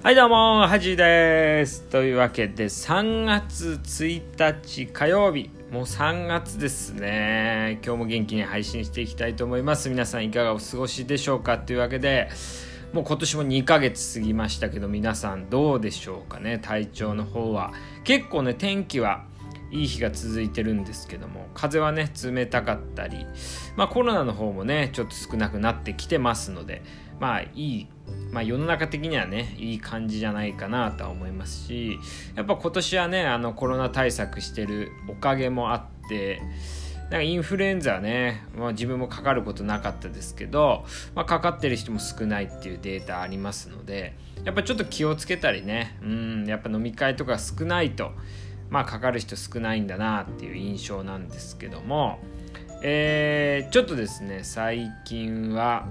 はいどうも、はじです。というわけで、3月1日火曜日、もう3月ですね。今日も元気に配信していきたいと思います。皆さんいかがお過ごしでしょうかというわけで、もう今年も2ヶ月過ぎましたけど、皆さんどうでしょうかね、体調の方は。結構ね、天気はいい日が続いてるんですけども風はね冷たかったり、まあ、コロナの方もねちょっと少なくなってきてますのでまあいい、まあ、世の中的にはねいい感じじゃないかなとは思いますしやっぱ今年はねあのコロナ対策してるおかげもあってなんかインフルエンザはね、まあ、自分もかかることなかったですけど、まあ、かかってる人も少ないっていうデータありますのでやっぱちょっと気をつけたりねうんやっぱ飲み会とか少ないとまあかかる人少ないんだなっていう印象なんですけども、えー、ちょっとですね最近は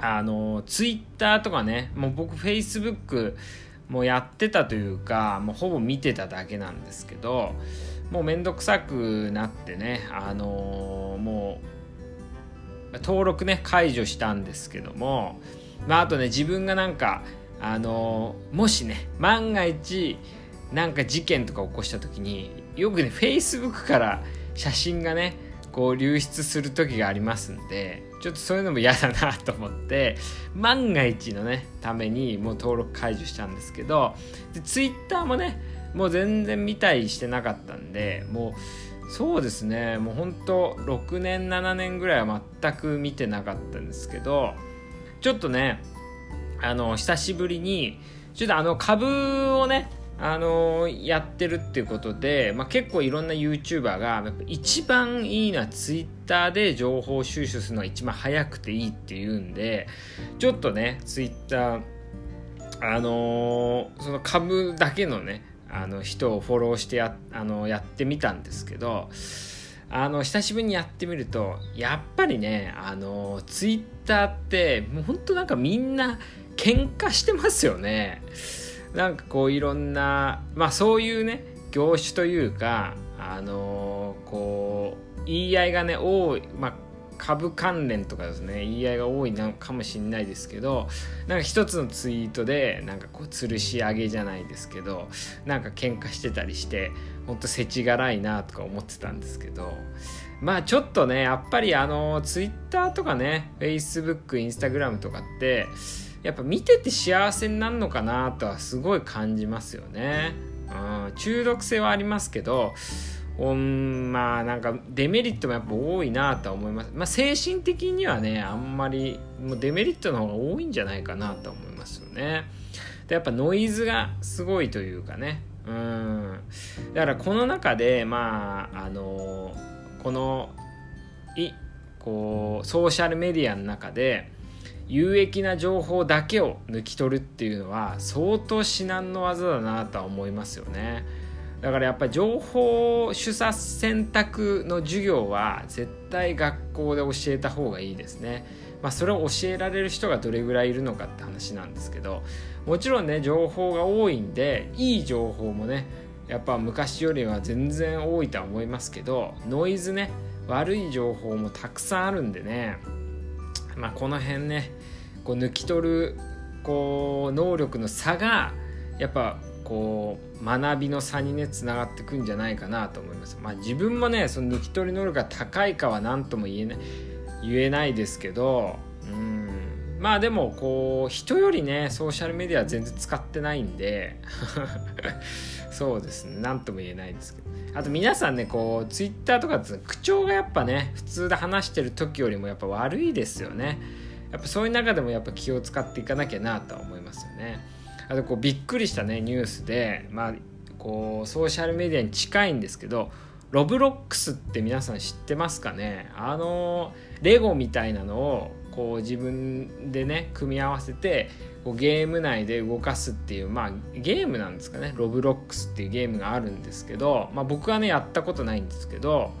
あのツイッターとかねもう僕フェイスブックもやってたというかもうほぼ見てただけなんですけどもうめんどくさくなってねあのー、もう登録ね解除したんですけどもまああとね自分がなんかあのー、もしね万が一なんか事件とか起こした時によくね Facebook から写真がねこう流出する時がありますんでちょっとそういうのも嫌だなと思って万が一のねためにもう登録解除したんですけどで Twitter もねもう全然見たりしてなかったんでもうそうですねもうほんと6年7年ぐらいは全く見てなかったんですけどちょっとねあの久しぶりにちょっとあの株をねあのー、やってるっていうことで、まあ、結構いろんな YouTuber が一番いいのは Twitter で情報収集するのが一番早くていいっていうんでちょっとね Twitter あのー、その株だけのねあの人をフォローしてやあのやってみたんですけどあの久しぶりにやってみるとやっぱりねあのツイッターってもうほんとなんかみんな喧嘩してますよね。なんかこういろんなまあそういうね業種というかあのー、こう言い合いがね多いまあ株関連とかですね言い合いが多いのかもしれないですけどなんか一つのツイートでなんかこう吊るし上げじゃないですけどなんか喧嘩してたりしてほんと世知辛いなとか思ってたんですけどまあちょっとねやっぱりあのツイッターとかねフェイスブックインスタグラムとかってやっぱ見てて幸せになるのかなとはすごい感じますよね。うん、中毒性はありますけど、うん、まあなんかデメリットもやっぱ多いなとは思います。まあ精神的にはね、あんまりもうデメリットの方が多いんじゃないかなと思いますよね。で、やっぱノイズがすごいというかね。うん。だからこの中で、まあ、あの、この、い、こう、ソーシャルメディアの中で、有益な情報だけを抜き取るっていうのは相当至難の技だなとは思いますよね。だからやっぱり情報取捨選択の授業は絶対学校で教えた方がいいですね。まあそれを教えられる人がどれぐらいいるのかって話なんですけどもちろんね情報が多いんでいい情報もねやっぱ昔よりは全然多いとは思いますけどノイズね悪い情報もたくさんあるんでね。まあこの辺ねこう抜き取るこう能力の差がやっぱこう学びの差にねつながってくんじゃないかなと思います。まあ、自分もねその抜き取り能力が高いかは何とも言えない言えないですけどうんまあでもこう人よりねソーシャルメディア全然使ってないんで そうですね何とも言えないですけどあと皆さんねこうツイッターとか口調がやっぱね普通で話してる時よりもやっぱ悪いですよね。やっぱそういう中でもやっぱ気を使っていかなきゃなとは思いますよね。あとこうびっくりしたねニュースで、まあ、こうソーシャルメディアに近いんですけど Robloxって皆さん知ってますかね？あのレゴみたいなのをこう自分でね組み合わせてこうゲーム内で動かすっていうまあゲームなんですかね？ Robloxっていうゲームがあるんですけど、まあ、僕はねやったことないんですけど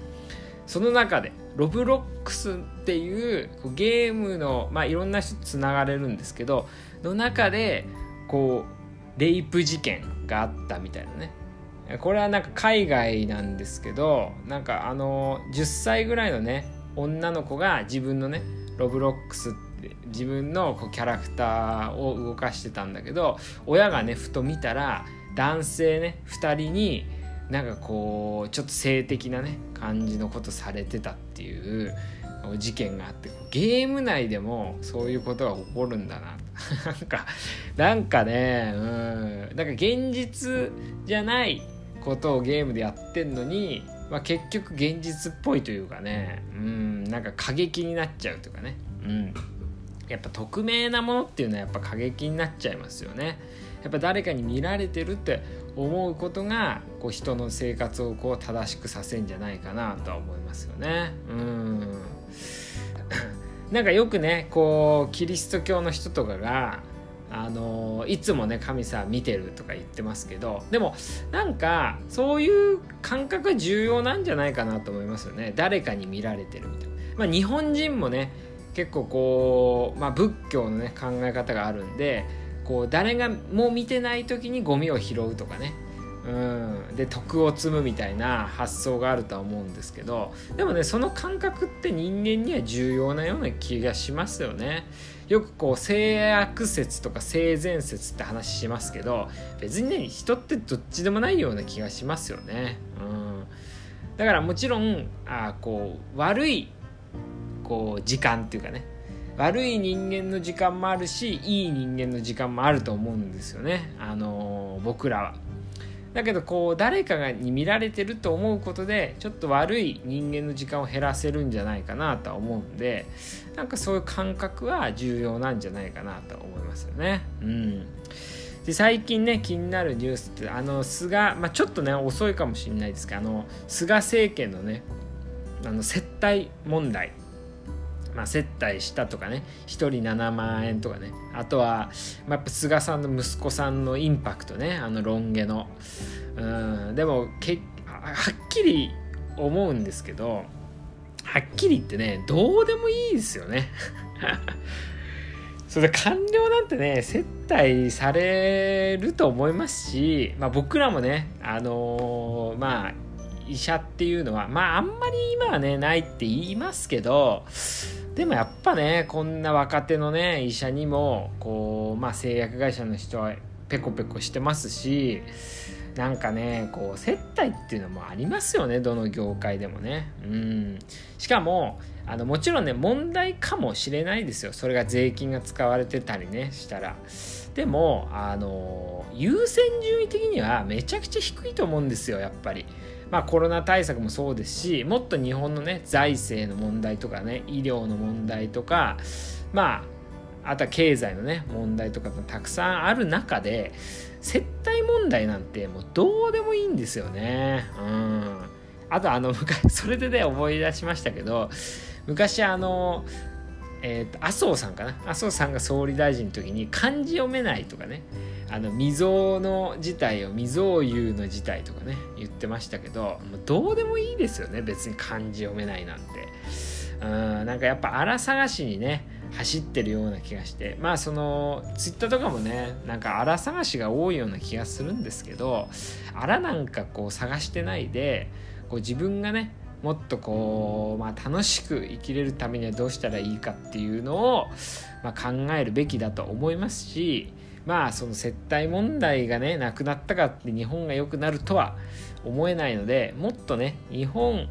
その中でロブロックスっていうゲームの、まあ、いろんな人つながれるんですけどの中でこうレイプ事件があったみたいなね。これはなんか海外なんですけどなんかあの10歳ぐらいのね女の子が自分のねロブロックスって自分のこうキャラクターを動かしてたんだけど親がねふと見たら男性ね2人になんかこうちょっと性的なね感じのことされてたっていう事件があってゲーム内でもそういうことが起こるんだななんかなんかねうんなんか現実じゃないことをゲームでやってんのに、まあ、結局現実っぽいというかねうんなんか過激になっちゃうというかねうん。やっぱ匿名なものっていうのはやっぱ過激になっちゃいますよね。やっぱ誰かに見られてるって思うことがこう人の生活をこう正しくさせんじゃないかなとは思いますよね。うん。なんかよくねこうキリスト教の人とかがあのいつもね神様見てるとか言ってますけどでもなんかそういう感覚が重要なんじゃないかなと思いますよね。誰かに見られてるみたいな。まあ、日本人もね結構こう、まあ、仏教のね考え方があるんでこう誰がも見てない時にゴミを拾うとかねうん、で徳を積むみたいな発想があるとは思うんですけどでもねその感覚って人間には重要なような気がしますよね。よくこう性悪説とか性善説って話しますけど別にね人ってどっちでもないような気がしますよね。うん、だからもちろんあこう悪いこう時間っていうかね悪い人間の時間もあるしいい人間の時間もあると思うんですよね、あのー、僕らは。だけどこう誰かがに見られてると思うことでちょっと悪い人間の時間を減らせるんじゃないかなとは思うんでなんかそういう感覚は重要なんじゃないかなと思いますよね。うんで最近ね気になるニュースってあの菅、まあ、ちょっとね遅いかもしれないですけどあの菅政権のねあの接待問題まあ、接待したとかね1人7万円とかね。あとは、まあ、やっぱ菅さんの息子さんのインパクトね。あのロン毛の。うん。でもけはっきり思うんですけどはっきり言ってねどうでもいいですよね。それで官僚なんてね接待されると思いますし、まあ、僕らもねあのー、まあ医者っていうのはまああんまり今はねないって言いますけどでもやっぱねこんな若手のね医者にもこうまあ製薬会社の人はペコペコしてますしなんかねこう接待っていうのもありますよねどの業界でもね。うん。しかもあのもちろんね問題かもしれないですよ。それが税金が使われてたりねしたら。でもあの優先順位的にはめちゃくちゃ低いと思うんですよやっぱり。まあ、コロナ対策もそうですしもっと日本のね財政の問題とかね医療の問題とかまああとは経済のね問題とかもたくさんある中で接待問題なんてもうどうでもいいんですよね。うんあとあの昔それでね思い出しましたけど昔あのえーと、麻生さんかな？麻生さんが総理大臣の時に漢字読めないとかね。あの未曾有の事態を未曾有の事態とかね言ってましたけどもうどうでもいいですよね。別に漢字読めないなんて。うんなんかやっぱ荒探しにね走ってるような気がして。まあそのツイッターとかもねなんか荒探しが多いような気がするんですけど荒なんかこう探してないでこう自分がねもっとこう、まあ、楽しく生きれるためにはどうしたらいいかっていうのを、まあ、考えるべきだと思いますしまあその接待問題がねなくなったかって日本が良くなるとは思えないのでもっとね日本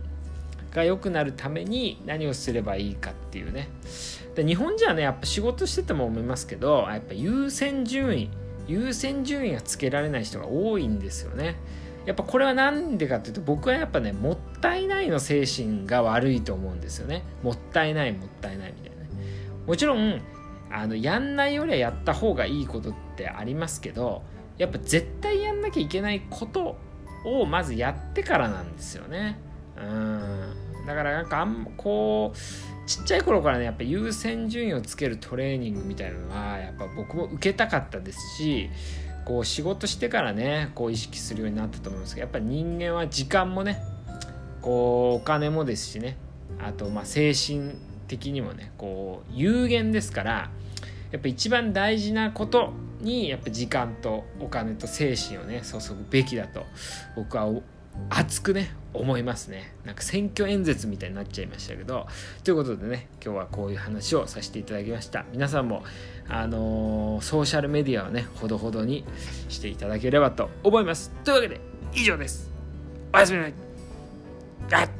が良くなるために何をすればいいかっていうね。で日本じゃねやっぱ仕事してても思いますけどやっぱ優先順位優先順位がつけられない人が多いんですよね。やっぱこれは何でかっていうと僕はやっぱねもったいないの精神が悪いと思うんですよね。もったいないもったいないみたいなもちろんあのやんないよりはやった方がいいことってありますけどやっぱ絶対やんなきゃいけないことをまずやってからなんですよね。うん。だからなんかあんこうちっちゃい頃からねやっぱ優先順位をつけるトレーニングみたいなのはやっぱ僕も受けたかったですしこう仕事してからねこう意識するようになったと思うんですけどやっぱり人間は時間もねこうお金もですしねあとまあ精神的にもねこう有限ですからやっぱ一番大事なことにやっぱ時間とお金と精神をね注ぐべきだと僕は熱くね思いますね。なんか選挙演説みたいになっちゃいましたけど。ということでね今日はこういう話をさせていただきました。皆さんもあのー、ソーシャルメディアをねほどほどにしていただければと思います。というわけで以上です。おやすみなさい。